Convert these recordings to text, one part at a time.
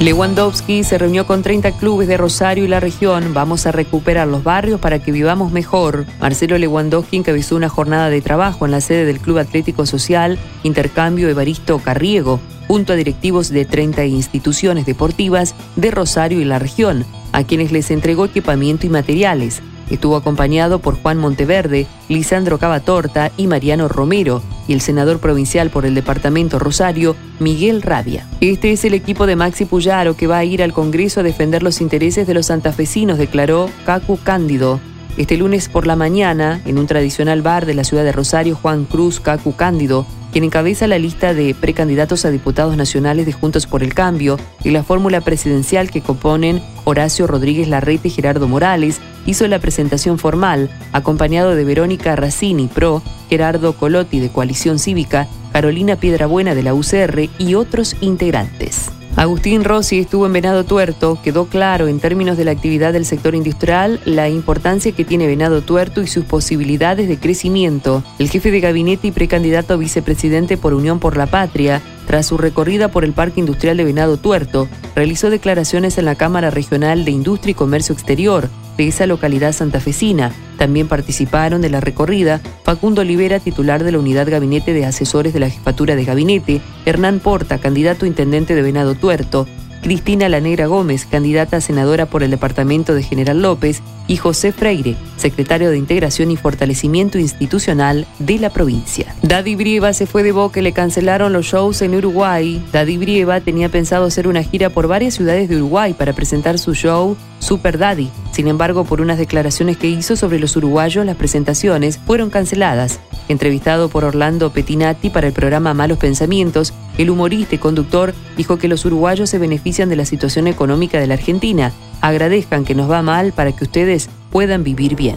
Lewandowski se reunió con 30 clubes de Rosario y la región. Vamos a recuperar los barrios para que vivamos mejor. Marcelo Lewandowski encabezó una jornada de trabajo en la sede del Club Atlético Social Intercambio Evaristo Carriego, junto a directivos de 30 instituciones deportivas de Rosario y la región, a quienes les entregó equipamiento y materiales. Estuvo acompañado por Juan Monteverde, Lisandro Cavatorta y Mariano Romero, y el senador provincial por el departamento Rosario, Miguel Rabia. Este es el equipo de Maxi Puyaro que va a ir al Congreso a defender los intereses de los santafesinos, declaró Cacu Cándido. Este lunes por la mañana, en un tradicional bar de la ciudad de Rosario, Juan Cruz Cacu Cándido quien encabeza la lista de precandidatos a diputados nacionales de Juntos por el Cambio y la fórmula presidencial que componen Horacio Rodríguez Larrete y Gerardo Morales, hizo la presentación formal, acompañado de Verónica Racini, PRO, Gerardo Colotti de Coalición Cívica, Carolina Piedrabuena de la UCR y otros integrantes. Agustín Rossi estuvo en Venado Tuerto. Quedó claro en términos de la actividad del sector industrial la importancia que tiene Venado Tuerto y sus posibilidades de crecimiento. El jefe de gabinete y precandidato a vicepresidente por Unión por la Patria, tras su recorrida por el Parque Industrial de Venado Tuerto, realizó declaraciones en la Cámara Regional de Industria y Comercio Exterior, de esa localidad santafesina. También participaron de la recorrida Facundo Olivera, titular de la Unidad Gabinete de Asesores de la Jefatura de Gabinete, Hernán Porta, candidato intendente de Venado Tuerto, Cristina Lanegra Gómez, candidata a senadora por el departamento de General López, y José Freire, secretario de Integración y Fortalecimiento Institucional de la provincia. Daddy Brieva se fue de Boca y le cancelaron los shows en Uruguay. Daddy Brieva tenía pensado hacer una gira por varias ciudades de Uruguay para presentar su show Super Daddy. Sin embargo, por unas declaraciones que hizo sobre los uruguayos, las presentaciones fueron canceladas. Entrevistado por Orlando Petinati para el programa Malos Pensamientos, el humorista y conductor dijo que los uruguayos se benefician de la situación económica de la Argentina agradezcan que nos va mal para que ustedes puedan vivir bien.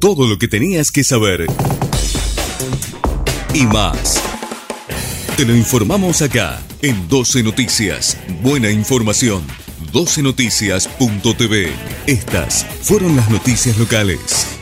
Todo lo que tenías que saber y más. Te lo informamos acá en 12 Noticias. Buena información. 12noticias.tv. Estas fueron las noticias locales.